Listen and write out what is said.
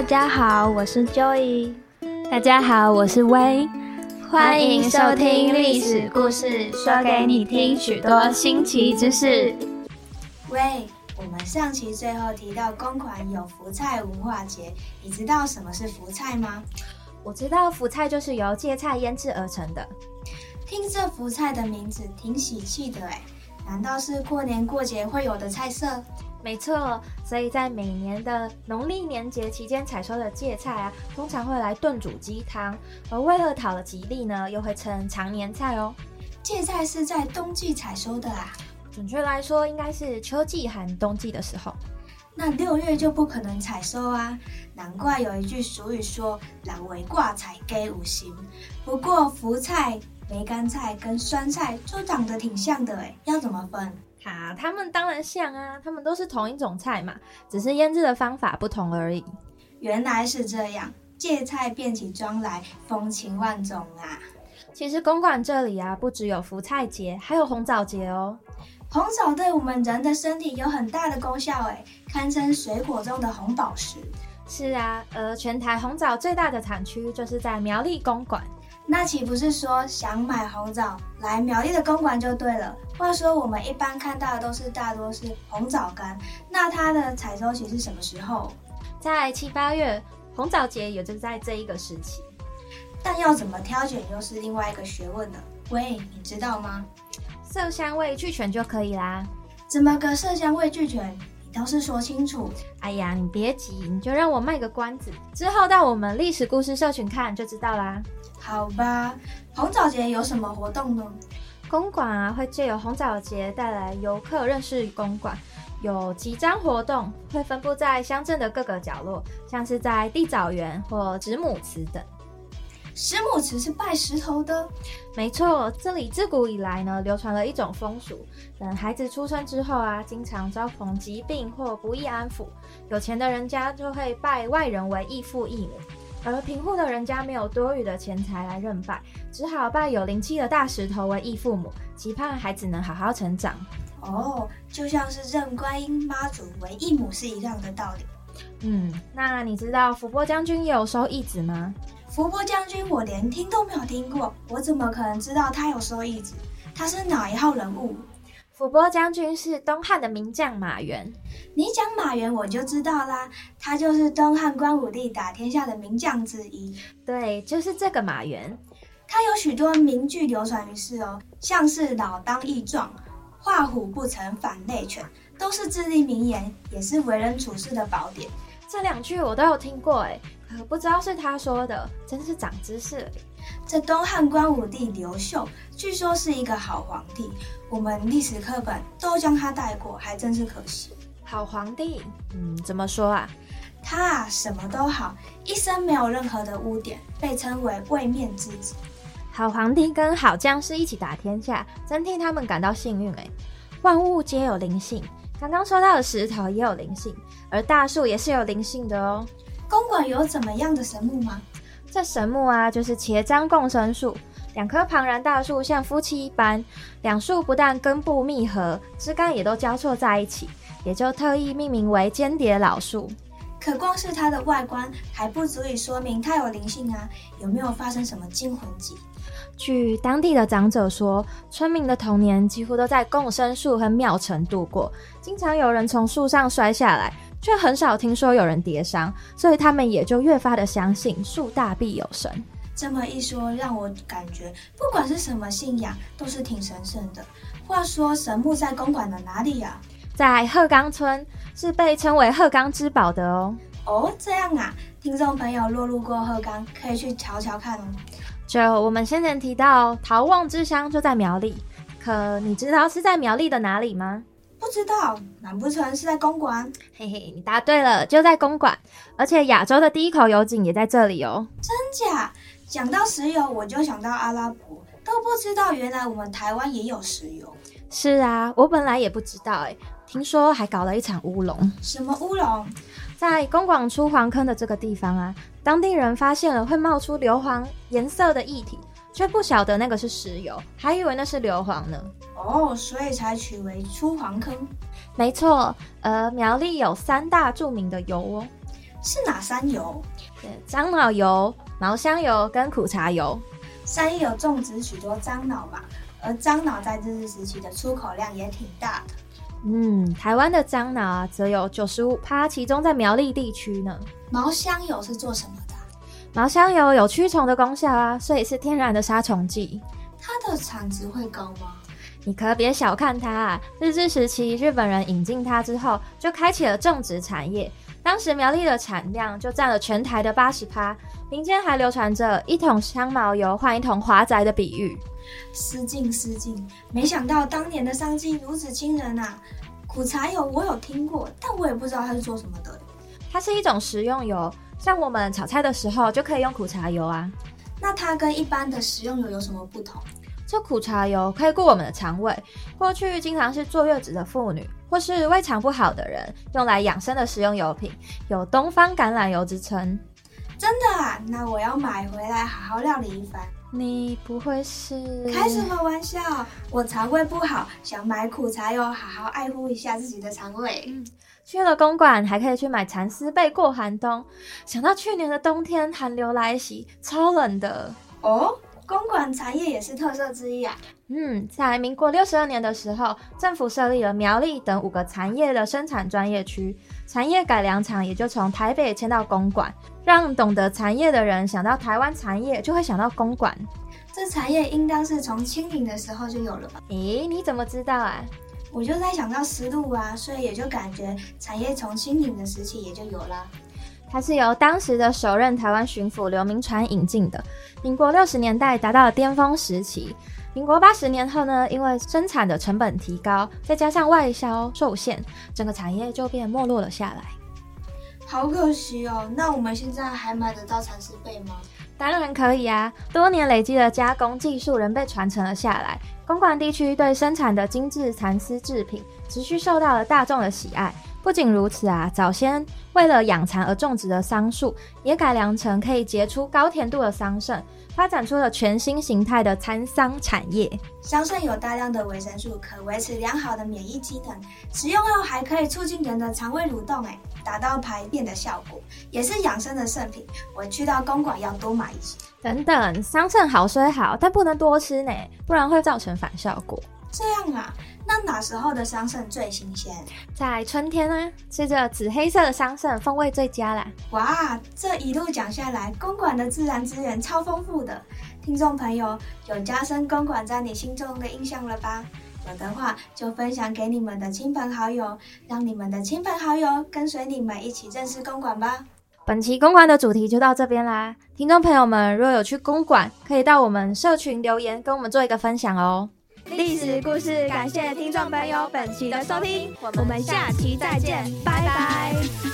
大家好，我是 Joy。大家好，我是薇。欢迎收听历史故事，说给你听许多新奇知识。喂，我们上期最后提到公款有福菜文化节，你知道什么是福菜吗？我知道福菜就是由芥菜腌制而成的。听这福菜的名字挺喜气的哎，难道是过年过节会有的菜色？没错，所以在每年的农历年节期间采收的芥菜啊，通常会来炖煮鸡汤，而为了讨了吉利呢，又会称常年菜哦。芥菜是在冬季采收的啊？准确来说，应该是秋季含冬季的时候。那六月就不可能采收啊？难怪有一句俗语说“老为挂彩给五行”。不过福菜、梅干菜跟酸菜都长得挺像的哎，要怎么分？啊，他们当然像啊，他们都是同一种菜嘛，只是腌制的方法不同而已。原来是这样，芥菜变起妆来，风情万种啊！其实公馆这里啊，不只有福菜节，还有红枣节哦。红枣对我们人的身体有很大的功效，哎，堪称水果中的红宝石。是啊，而全台红枣最大的产区就是在苗栗公馆。那岂不是说想买红枣来苗栗的公馆就对了？话说我们一般看到的都是大多是红枣干，那它的采收期是什么时候？在七八月，红枣节也就在这一个时期。但要怎么挑选又是另外一个学问了。喂，你知道吗？色香味俱全就可以啦。怎么个色香味俱全？你倒是说清楚。哎呀，你别急，你就让我卖个关子，之后到我们历史故事社群看就知道啦。好吧，红枣节有什么活动呢？公馆啊，会借由红枣节带来游客认识公馆，有几张活动会分布在乡镇的各个角落，像是在地枣园或子母祠等。石母祠是拜石头的，没错，这里自古以来呢，流传了一种风俗，等孩子出生之后啊，经常遭逢疾病或不易安抚，有钱的人家就会拜外人为义父义母。而贫户的人家没有多余的钱财来认拜，只好拜有灵气的大石头为义父母，期盼孩子能好好成长。哦，就像是认观音妈祖为义母是一样的道理。嗯，那你知道伏波将军也有收义子吗？伏波将军我连听都没有听过，我怎么可能知道他有收义子？他是哪一号人物？福波将军是东汉的名将马援。你讲马援我就知道啦，他就是东汉光武帝打天下的名将之一。对，就是这个马援。他有许多名句流传于世哦，像是“老当益壮”“画虎不成反类犬”，都是至理名言，也是为人处事的宝典。这两句我都有听过，哎，可不知道是他说的，真是长知识了。这东汉光武帝刘秀，据说是一个好皇帝，我们历史课本都将他带过，还真是可惜。好皇帝，嗯，怎么说啊？他啊，什么都好，一生没有任何的污点，被称为位面之子。好皇帝跟好将士一起打天下，真替他们感到幸运哎。万物皆有灵性，刚刚说到的石头也有灵性，而大树也是有灵性的哦。公馆有怎么样的神木吗？这神木啊，就是茄樟共生树，两棵庞然大树像夫妻一般，两树不但根部密合，枝干也都交错在一起，也就特意命名为间谍老树。可光是它的外观还不足以说明它有灵性啊？有没有发生什么惊魂记？据当地的长者说，村民的童年几乎都在共生树和庙城度过，经常有人从树上摔下来。却很少听说有人跌伤，所以他们也就越发的相信树大必有神。这么一说，让我感觉不管是什么信仰，都是挺神圣的。话说神木在公馆的哪里呀？在鹤冈村，是被称为鹤冈之宝的哦。哦，这样啊，听众朋友若路过鹤冈，可以去瞧瞧看哦。就我们先前提到陶望之乡就在苗栗，可你知道是在苗栗的哪里吗？不知道，难不成是在公馆？嘿嘿，你答对了，就在公馆，而且亚洲的第一口油井也在这里哦。真假？讲到石油，我就想到阿拉伯，都不知道原来我们台湾也有石油。是啊，我本来也不知道哎，听说还搞了一场乌龙。什么乌龙？在公馆出黄坑的这个地方啊，当地人发现了会冒出硫磺颜色的液体。却不晓得那个是石油，还以为那是硫磺呢。哦，所以才取为出黄坑。没错，呃，苗栗有三大著名的油哦。是哪三油？樟脑油、毛香油跟苦茶油。山叶有种植许多樟脑嘛，而樟脑在日治时期的出口量也挺大的。嗯，台湾的樟脑啊，则有九十五趴，其中在苗栗地区呢。毛香油是做什么的？毛香油有驱虫的功效啊，所以是天然的杀虫剂。它的产值会高吗？你可别小看它啊！日治时期，日本人引进它之后，就开启了种植产业。当时苗栗的产量就占了全台的八十趴，民间还流传着一桶香茅油换一桶华仔的比喻。失敬失敬，没想到当年的商机如此惊人啊！苦茶油我有听过，但我也不知道它是做什么的。它是一种食用油，像我们炒菜的时候就可以用苦茶油啊。那它跟一般的食用油有什么不同？这苦茶油可以顾我们的肠胃，过去经常是坐月子的妇女或是胃肠不好的人用来养生的食用油品，有东方橄榄油之称。真的啊？那我要买回来好好料理一番。你不会是开什么玩笑？我肠胃不好，想买苦茶油好好爱护一下自己的肠胃。去了公馆还可以去买蚕丝被过寒冬。想到去年的冬天寒流来袭，超冷的哦。公馆茶叶也是特色之一啊。嗯，在民国六十二年的时候，政府设立了苗栗等五个蚕叶的生产专业区，蚕叶改良厂也就从台北迁到公馆，让懂得蚕叶的人想到台湾蚕叶就会想到公馆。这蚕叶应当是从清明的时候就有了吧？咦，你怎么知道啊？我就在想到丝路啊，所以也就感觉蚕叶从清明的时期也就有了。它是由当时的首任台湾巡抚刘铭传引进的。民国六十年代达到了巅峰时期。民国八十年后呢，因为生产的成本提高，再加上外销受限，整个产业就变没落了下来。好可惜哦。那我们现在还买得到蚕丝被吗？当然可以啊。多年累积的加工技术仍被传承了下来。公馆地区对生产的精致蚕丝制品，持续受到了大众的喜爱。不仅如此啊，早先为了养蚕而种植的桑树，也改良成可以结出高甜度的桑葚，发展出了全新形态的蚕桑产业。桑葚有大量的维生素，可维持良好的免疫机能，食用后还可以促进人的肠胃蠕动，哎，达到排便的效果，也是养生的圣品。我去到公馆要多买一些。等等，桑葚好虽好，但不能多吃呢，不然会造成反效果。这样啊。那哪时候的桑葚最新鲜？在春天啊，吃着紫黑色的桑葚，风味最佳啦！哇，这一路讲下来，公馆的自然资源超丰富的。听众朋友，有加深公馆在你心中的印象了吧？有的话，就分享给你们的亲朋好友，让你们的亲朋好友跟随你们一起认识公馆吧。本期公馆的主题就到这边啦。听众朋友们，若有去公馆，可以到我们社群留言，跟我们做一个分享哦。历史故事，感谢听众朋友本期的收听，我们下期再见，拜拜。